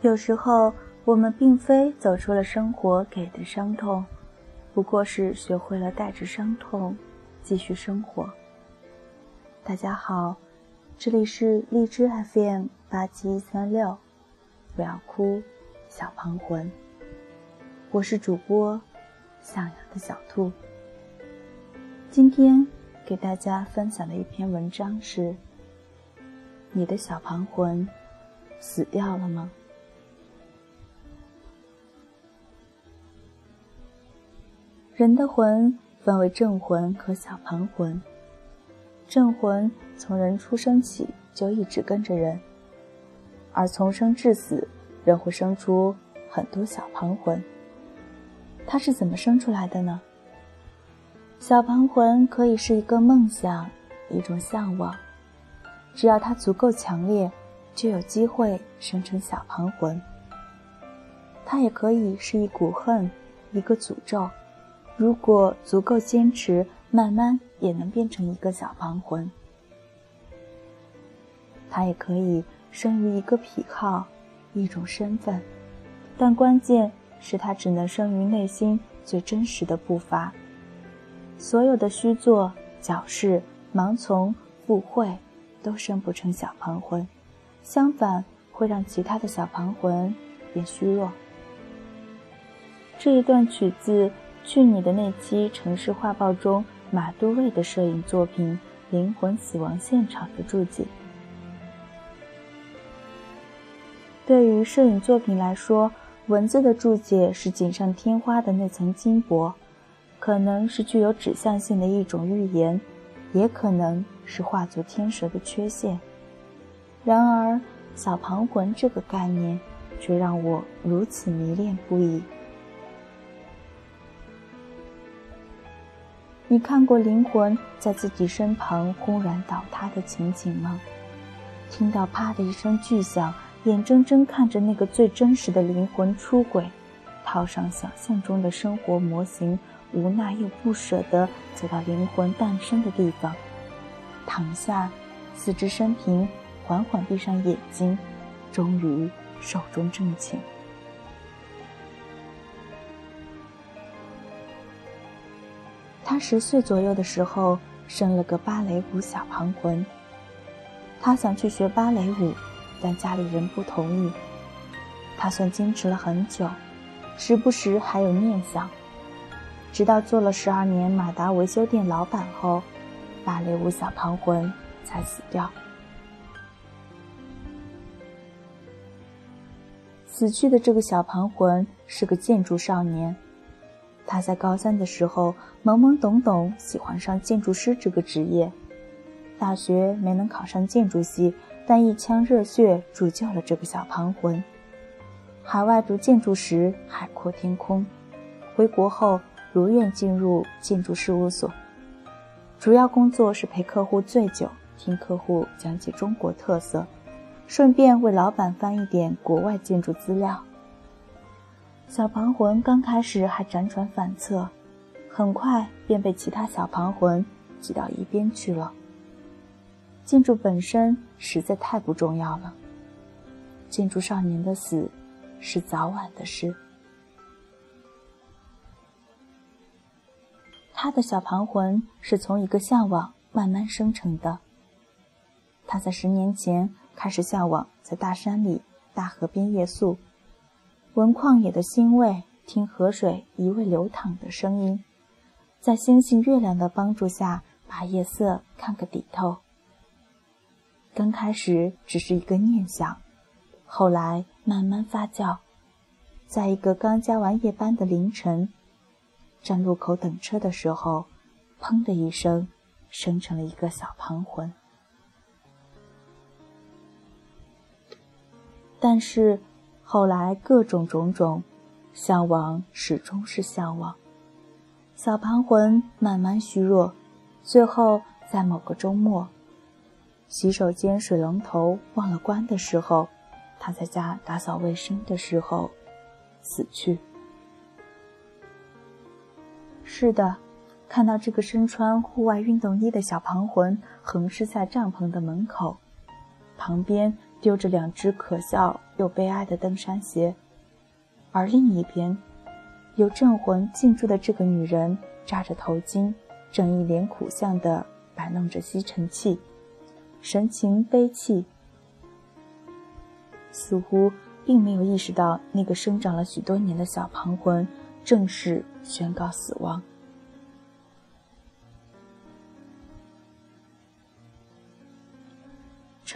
有时候，我们并非走出了生活给的伤痛，不过是学会了带着伤痛继续生活。大家好，这里是荔枝 FM 八七三六，不要哭，小庞魂。我是主播向阳的小兔。今天给大家分享的一篇文章是：你的小庞魂死掉了吗？人的魂分为正魂和小庞魂。正魂从人出生起就一直跟着人，而从生至死，人会生出很多小庞魂。它是怎么生出来的呢？小庞魂可以是一个梦想，一种向往，只要它足够强烈，就有机会生成小庞魂。它也可以是一股恨，一个诅咒。如果足够坚持，慢慢也能变成一个小庞魂。它也可以生于一个癖好，一种身份，但关键是它只能生于内心最真实的步伐。所有的虚作、矫饰、盲从、附会，都生不成小庞魂，相反会让其他的小庞魂变虚弱。这一段取自。去你的那期城市画报中，马都尉的摄影作品《灵魂死亡现场》的注解。对于摄影作品来说，文字的注解是锦上添花的那层金箔，可能是具有指向性的一种预言，也可能是化作天蛇的缺陷。然而，小庞魂这个概念，却让我如此迷恋不已。你看过灵魂在自己身旁轰然倒塌的情景吗？听到啪的一声巨响，眼睁睁看着那个最真实的灵魂出轨，套上想象中的生活模型，无奈又不舍得走到灵魂诞生的地方，躺下，四肢伸平，缓缓闭上眼睛，终于寿终正寝。十岁左右的时候生了个芭蕾舞小庞魂。他想去学芭蕾舞，但家里人不同意。他算坚持了很久，时不时还有念想。直到做了十二年马达维修店老板后，芭蕾舞小庞魂才死掉。死去的这个小庞魂是个建筑少年。他在高三的时候懵懵懂懂喜欢上建筑师这个职业，大学没能考上建筑系，但一腔热血铸就了这个小盘魂。海外读建筑时海阔天空，回国后如愿进入建筑事务所，主要工作是陪客户醉酒，听客户讲解中国特色，顺便为老板翻译点国外建筑资料。小庞魂刚开始还辗转反侧，很快便被其他小庞魂挤到一边去了。建筑本身实在太不重要了，建筑少年的死是早晚的事。他的小庞魂是从一个向往慢慢生成的。他在十年前开始向往在大山里、大河边夜宿。闻旷野的腥味，听河水一味流淌的声音，在星星月亮的帮助下，把夜色看个底透。刚开始只是一个念想，后来慢慢发酵，在一个刚加完夜班的凌晨，站路口等车的时候，砰的一声，生成了一个小旁魂。但是。后来各种种种，向往始终是向往。小庞魂慢慢虚弱，最后在某个周末，洗手间水龙头忘了关的时候，他在家打扫卫生的时候死去。是的，看到这个身穿户外运动衣的小庞魂横尸在帐篷的门口，旁边丢着两只可笑又悲哀的登山鞋，而另一边，有镇魂进驻的这个女人扎着头巾，正一脸苦相地摆弄着吸尘器，神情悲戚，似乎并没有意识到那个生长了许多年的小庞魂正式宣告死亡。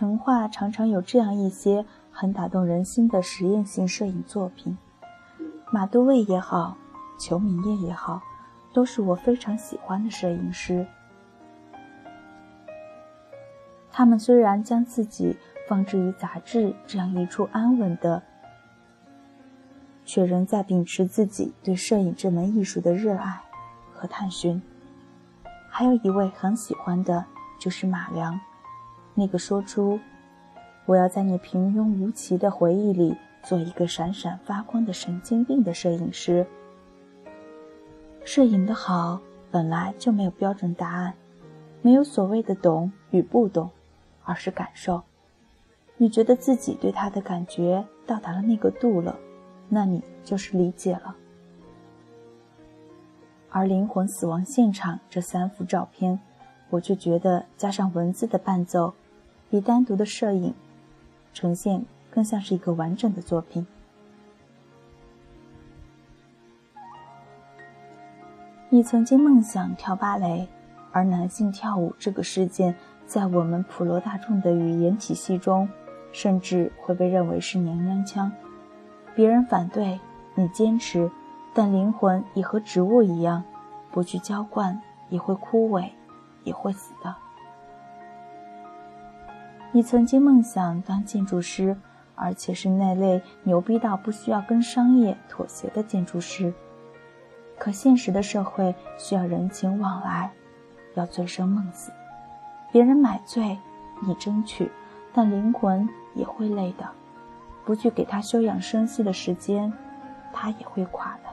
成画常常有这样一些很打动人心的实验性摄影作品，马杜卫也好，裘明叶也好，都是我非常喜欢的摄影师。他们虽然将自己放置于杂志这样一处安稳的，却仍在秉持自己对摄影这门艺术的热爱和探寻。还有一位很喜欢的，就是马良。那个说出“我要在你平庸无奇的回忆里做一个闪闪发光的神经病”的摄影师。摄影的好本来就没有标准答案，没有所谓的懂与不懂，而是感受。你觉得自己对他的感觉到达了那个度了，那你就是理解了。而《灵魂死亡现场》这三幅照片，我却觉得加上文字的伴奏。比单独的摄影呈现更像是一个完整的作品。你曾经梦想跳芭蕾，而男性跳舞这个事件，在我们普罗大众的语言体系中，甚至会被认为是娘娘腔。别人反对，你坚持，但灵魂也和植物一样，不去浇灌也会枯萎，也会死的。你曾经梦想当建筑师，而且是那类牛逼到不需要跟商业妥协的建筑师。可现实的社会需要人情往来，要醉生梦死。别人买醉，你争取，但灵魂也会累的。不去给他休养生息的时间，他也会垮的。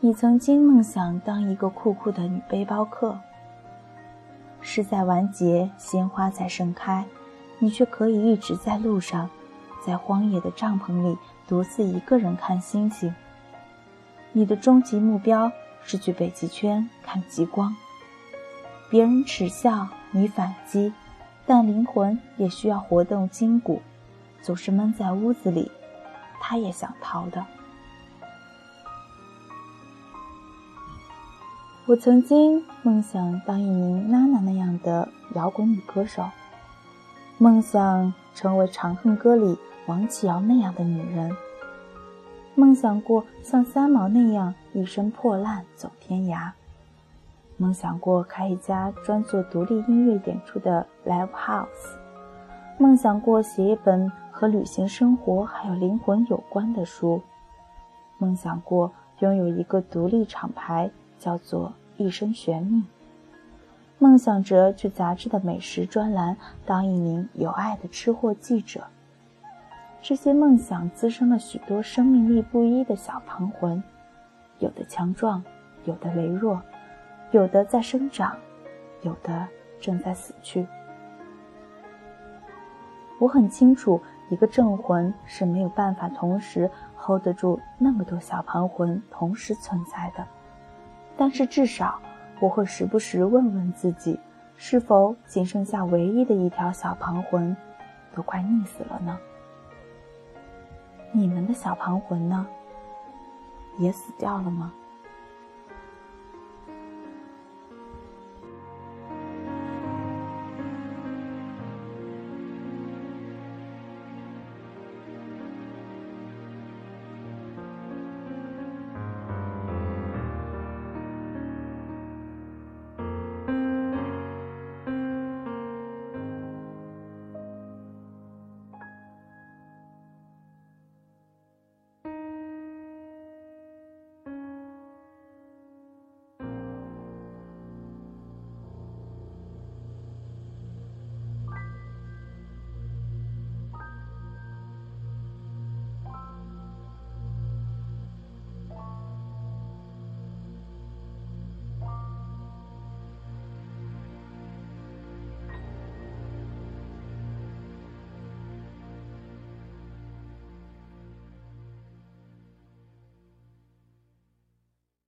你曾经梦想当一个酷酷的女背包客。事在完结，鲜花在盛开，你却可以一直在路上，在荒野的帐篷里独自一个人看星星。你的终极目标是去北极圈看极光。别人耻笑你反击，但灵魂也需要活动筋骨，总是闷在屋子里，他也想逃的。我曾经梦想当一名娜娜那样的摇滚女歌手，梦想成为《长恨歌》里王启尧那样的女人，梦想过像三毛那样一身破烂走天涯，梦想过开一家专做独立音乐演出的 live house，梦想过写一本和旅行、生活还有灵魂有关的书，梦想过拥有一个独立厂牌。叫做一生悬命，梦想着去杂志的美食专栏当一名有爱的吃货记者。这些梦想滋生了许多生命力不一的小旁魂，有的强壮，有的羸弱，有的在生长，有的正在死去。我很清楚，一个镇魂是没有办法同时 hold 得住那么多小旁魂同时存在的。但是至少，我会时不时问问自己，是否仅剩下唯一的一条小旁魂，都快溺死了呢？你们的小旁魂呢？也死掉了吗？